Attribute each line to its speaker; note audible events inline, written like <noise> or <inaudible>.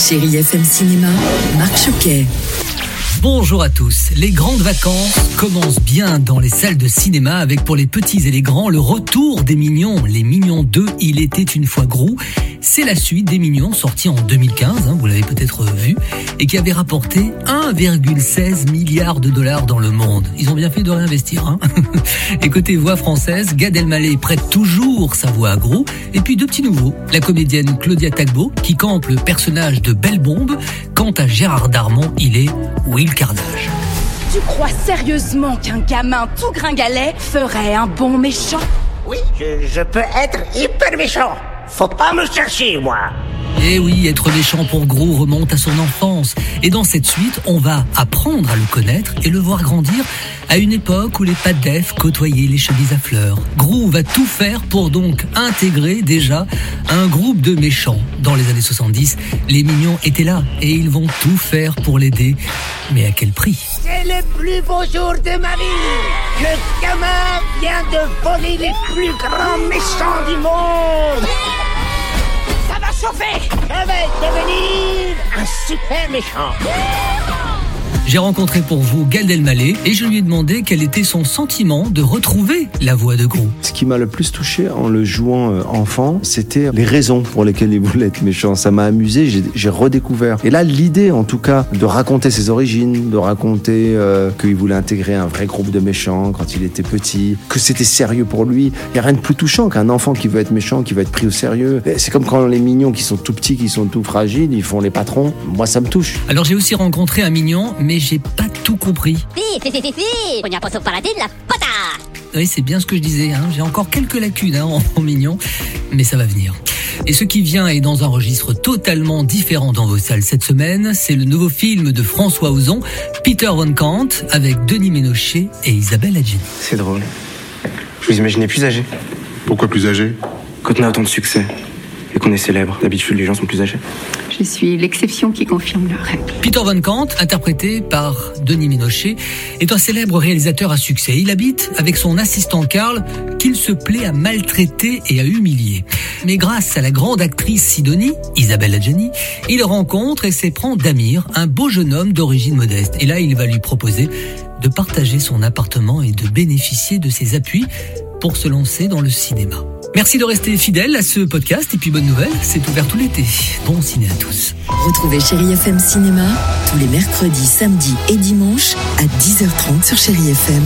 Speaker 1: Chérie FM Cinéma, Marc Choquet.
Speaker 2: Bonjour à tous. Les grandes vacances commencent bien dans les salles de cinéma avec pour les petits et les grands le retour des Mignons. Les Mignons 2, il était une fois gros. C'est la suite des Mignons sortis en 2015, hein, vous qui avait rapporté 1,16 milliard de dollars dans le monde. Ils ont bien fait de réinvestir. Hein <laughs> et côté voix française, Gad Elmaleh prête toujours sa voix à gros. Et puis deux petits nouveaux. La comédienne Claudia Tagbo qui campe le personnage de Belle Bombe. Quant à Gérard Darmon, il est Will Carnage.
Speaker 3: Tu crois sérieusement qu'un gamin tout gringalet ferait un bon méchant?
Speaker 4: Oui, je, je peux être hyper méchant. Faut pas me chercher, moi.
Speaker 2: Eh oui, être méchant pour Gros remonte à son enfance. Et dans cette suite, on va apprendre à le connaître et le voir grandir à une époque où les padef côtoyaient les chemises à fleurs. Gros va tout faire pour donc intégrer déjà un groupe de méchants. Dans les années 70, les mignons étaient là et ils vont tout faire pour l'aider. Mais à quel prix?
Speaker 4: C'est le plus beau jour de ma vie. Le gamin vient de voler les plus grands méchants du monde. Je vais devenir un super méchant.
Speaker 2: J'ai rencontré pour vous Gad Elmaleh et je lui ai demandé quel était son sentiment de retrouver la voix de Gros.
Speaker 5: Ce qui m'a le plus touché en le jouant euh, enfant, c'était les raisons pour lesquelles il voulait être méchant. Ça m'a amusé, j'ai- redécouvert. Et là, l'idée, en tout cas, de raconter ses origines, de raconter euh, qu'il voulait intégrer un vrai groupe de méchants quand il était petit, que c'était sérieux pour lui. Il n'y a rien de plus touchant qu'un enfant qui veut être méchant, qui veut être pris au sérieux. C'est comme quand les mignons qui sont tout petits, qui sont tout fragiles, ils font les patrons. Moi, ça me touche.
Speaker 2: Alors j'ai aussi rencontré un mignon, mais j'ai pas tout compris.
Speaker 6: Sì, sì, sì, sì, sì, Pugna posso paladin la pata!
Speaker 2: Oui, c'est bien ce que je disais. Hein. J'ai encore quelques lacunes hein, <laughs> en, en mignon, mais ça va venir. Et ce qui vient est dans un registre totalement différent dans vos salles cette semaine. C'est le nouveau film de François Ozon, Peter Von Kant, avec Denis Ménochet et Isabelle Adjani.
Speaker 7: C'est drôle. Je vous imaginais plus âgé.
Speaker 8: Pourquoi plus âgé?
Speaker 7: Quand on a autant de succès et qu'on est célèbre, d'habitude les gens sont plus âgés.
Speaker 9: Je suis l'exception qui confirme la règle.
Speaker 2: Peter Von Kant, interprété par Denis Ménochet, est un célèbre réalisateur à succès. Il habite avec son assistant Karl, qu'il se plaît à maltraiter et à humilier. Mais grâce à la grande actrice Sidonie, Isabelle Adjani, il rencontre et s'éprend d'Amir, un beau jeune homme d'origine modeste. Et là, il va lui proposer de partager son appartement et de bénéficier de ses appuis pour se lancer dans le cinéma. Merci de rester fidèle à ce podcast et puis bonne nouvelle, c'est ouvert tout l'été. Bon ciné à tous.
Speaker 1: Retrouvez Chérie FM Cinéma tous les mercredis, samedis et dimanches à 10h30 sur Chérie FM.